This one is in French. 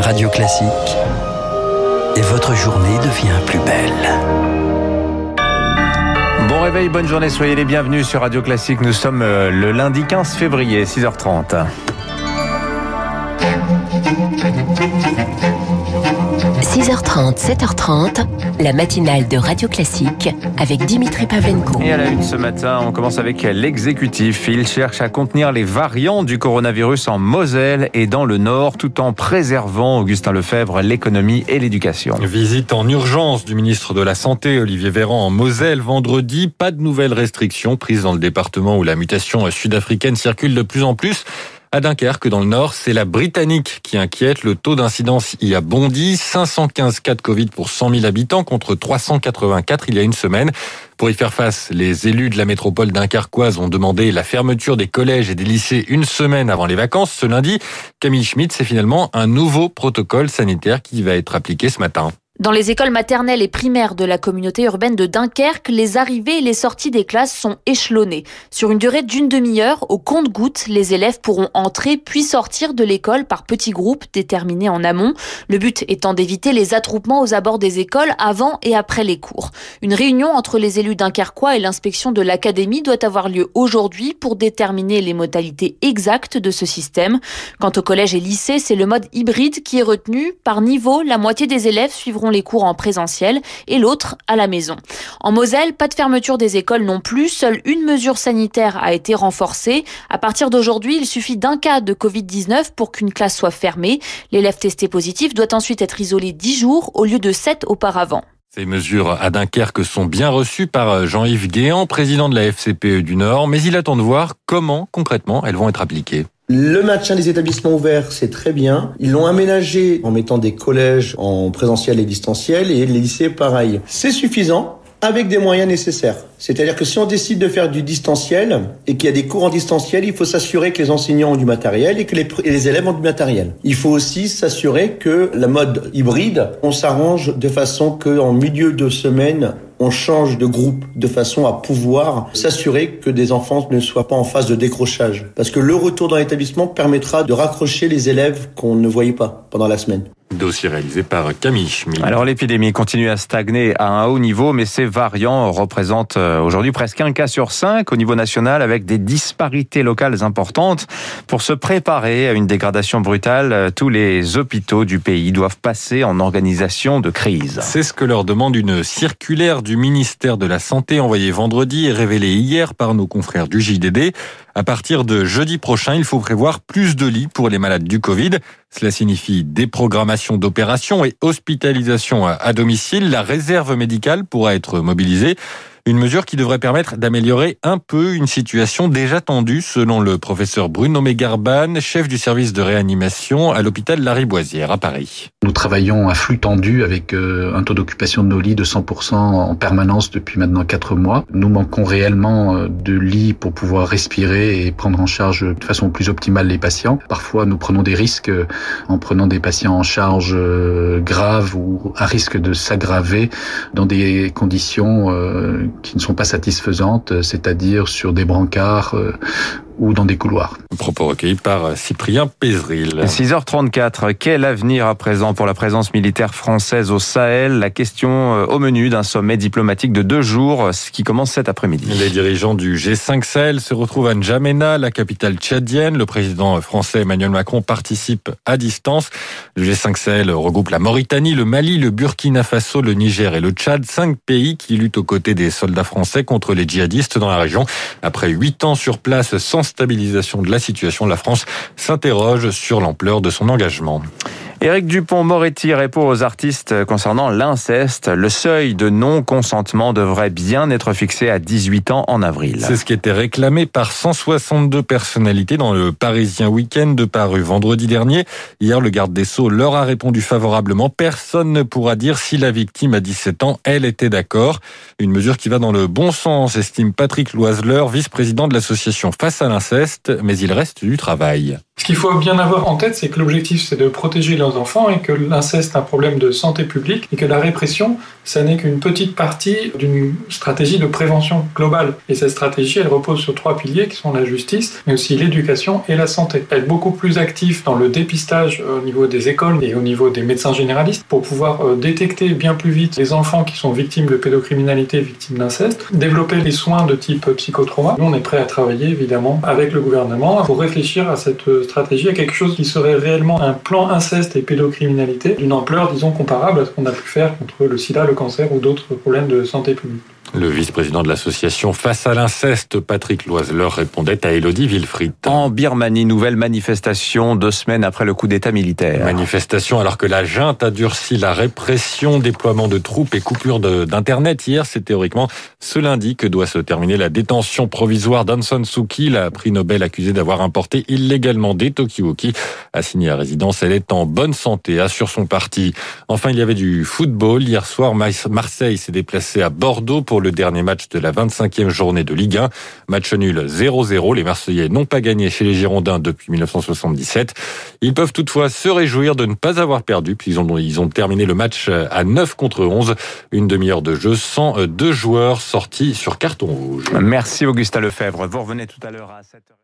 Radio Classique. Et votre journée devient plus belle. Bon réveil, bonne journée, soyez les bienvenus sur Radio Classique. Nous sommes euh, le lundi 15 février, 6h30. 6h30, 7h30, la matinale de Radio Classique avec Dimitri Pavlenko. Et à la une ce matin, on commence avec l'exécutif. Il cherche à contenir les variants du coronavirus en Moselle et dans le Nord, tout en préservant, Augustin Lefebvre, l'économie et l'éducation. Visite en urgence du ministre de la Santé, Olivier Véran, en Moselle vendredi. Pas de nouvelles restrictions prises dans le département où la mutation sud-africaine circule de plus en plus. À Dunkerque, dans le Nord, c'est la Britannique qui inquiète. Le taux d'incidence y a bondi. 515 cas de Covid pour 100 000 habitants contre 384 il y a une semaine. Pour y faire face, les élus de la métropole dunkerquoise ont demandé la fermeture des collèges et des lycées une semaine avant les vacances. Ce lundi, Camille Schmitt, c'est finalement un nouveau protocole sanitaire qui va être appliqué ce matin. Dans les écoles maternelles et primaires de la communauté urbaine de Dunkerque, les arrivées et les sorties des classes sont échelonnées. Sur une durée d'une demi-heure, au compte-gouttes, les élèves pourront entrer puis sortir de l'école par petits groupes déterminés en amont. Le but étant d'éviter les attroupements aux abords des écoles avant et après les cours. Une réunion entre les élus dunkerquois et l'inspection de l'académie doit avoir lieu aujourd'hui pour déterminer les modalités exactes de ce système. Quant au collège et lycée, c'est le mode hybride qui est retenu. Par niveau, la moitié des élèves suivront les cours en présentiel et l'autre à la maison. En Moselle, pas de fermeture des écoles non plus, seule une mesure sanitaire a été renforcée. À partir d'aujourd'hui, il suffit d'un cas de Covid-19 pour qu'une classe soit fermée. L'élève testé positif doit ensuite être isolé 10 jours au lieu de 7 auparavant. Ces mesures à Dunkerque sont bien reçues par Jean-Yves Guéant, président de la FCPE du Nord, mais il attend de voir comment concrètement elles vont être appliquées. Le maintien des établissements ouverts, c'est très bien. Ils l'ont aménagé en mettant des collèges en présentiel et distanciel et les lycées pareil. C'est suffisant avec des moyens nécessaires. C'est-à-dire que si on décide de faire du distanciel et qu'il y a des cours en distanciel, il faut s'assurer que les enseignants ont du matériel et que les, élèves ont du matériel. Il faut aussi s'assurer que la mode hybride, on s'arrange de façon que en milieu de semaine, on change de groupe de façon à pouvoir s'assurer que des enfants ne soient pas en phase de décrochage. Parce que le retour dans l'établissement permettra de raccrocher les élèves qu'on ne voyait pas pendant la semaine. Dossier réalisé par Camille Schmidt. Alors l'épidémie continue à stagner à un haut niveau, mais ces variants représentent aujourd'hui presque un cas sur cinq au niveau national avec des disparités locales importantes. Pour se préparer à une dégradation brutale, tous les hôpitaux du pays doivent passer en organisation de crise. C'est ce que leur demande une circulaire du ministère de la Santé envoyée vendredi et révélée hier par nos confrères du JDD. À partir de jeudi prochain, il faut prévoir plus de lits pour les malades du Covid. Cela signifie déprogrammation d'opérations et hospitalisation à domicile. La réserve médicale pourra être mobilisée. Une mesure qui devrait permettre d'améliorer un peu une situation déjà tendue, selon le professeur Bruno Mégarban, chef du service de réanimation à l'hôpital Lariboisière à Paris. Nous travaillons à flux tendu avec un taux d'occupation de nos lits de 100% en permanence depuis maintenant 4 mois. Nous manquons réellement de lits pour pouvoir respirer et prendre en charge de façon plus optimale les patients. Parfois, nous prenons des risques en prenant des patients en charge graves ou à risque de s'aggraver dans des conditions qui ne sont pas satisfaisantes, c'est-à-dire sur des brancards ou dans des couloirs. Propos recueillis par Cyprien Pézril. 6h34, quel avenir à présent pour la présence militaire française au Sahel? La question au menu d'un sommet diplomatique de deux jours, ce qui commence cet après-midi. Les dirigeants du G5 Sahel se retrouvent à N'Djamena, la capitale tchadienne. Le président français Emmanuel Macron participe à distance. Le G5 Sahel regroupe la Mauritanie, le Mali, le Burkina Faso, le Niger et le Tchad. Cinq pays qui luttent aux côtés des soldats français contre les djihadistes dans la région. Après huit ans sur place sans stabilisation de la situation, la France s'interroge sur l'ampleur de son engagement. Éric Dupont-Moretti répond aux artistes concernant l'inceste. Le seuil de non-consentement devrait bien être fixé à 18 ans en avril. C'est ce qui était réclamé par 162 personnalités dans le Parisien Week-end paru vendredi dernier. Hier, le garde des Sceaux leur a répondu favorablement. Personne ne pourra dire si la victime a 17 ans, elle était d'accord. Une mesure qui va dans le bon sens, estime Patrick Loiseleur, vice-président de l'association Face à l'inceste, mais il reste du travail. Ce qu'il faut bien avoir en tête, c'est que l'objectif, c'est de protéger leurs enfants et que l'inceste est un problème de santé publique et que la répression, ça n'est qu'une petite partie d'une stratégie de prévention globale. Et cette stratégie, elle repose sur trois piliers qui sont la justice, mais aussi l'éducation et la santé. Être beaucoup plus actif dans le dépistage au niveau des écoles et au niveau des médecins généralistes pour pouvoir euh, détecter bien plus vite les enfants qui sont victimes de pédocriminalité, victimes d'inceste, développer les soins de type psychotrauma. Nous, on est prêt à travailler évidemment avec le gouvernement pour réfléchir à cette stratégie, à quelque chose qui serait réellement un plan inceste et pédocriminalité d'une ampleur, disons, comparable à ce qu'on a pu faire contre le sida, le cancer ou d'autres problèmes de santé publique. Le vice-président de l'association Face à l'inceste, Patrick Loiseleur, répondait à Elodie Wilfried. En Birmanie, nouvelle manifestation deux semaines après le coup d'État militaire. Manifestation alors que la junte a durci la répression, déploiement de troupes et coupure d'Internet. Hier, c'est théoriquement ce lundi que doit se terminer la détention provisoire d'Anson Suki, la prix Nobel accusée d'avoir importé illégalement des Tokiwoki. Assignée à résidence, elle est en bonne santé, assure son parti. Enfin, il y avait du football. Hier soir, Marseille s'est déplacé à Bordeaux le dernier match de la 25e journée de Ligue 1. Match nul 0-0. Les Marseillais n'ont pas gagné chez les Girondins depuis 1977. Ils peuvent toutefois se réjouir de ne pas avoir perdu puisqu'ils ont, ils ont terminé le match à 9 contre 11. Une demi-heure de jeu sans deux joueurs sortis sur carton rouge. Merci Augustin Lefebvre. Vous revenez tout à l'heure à 7h.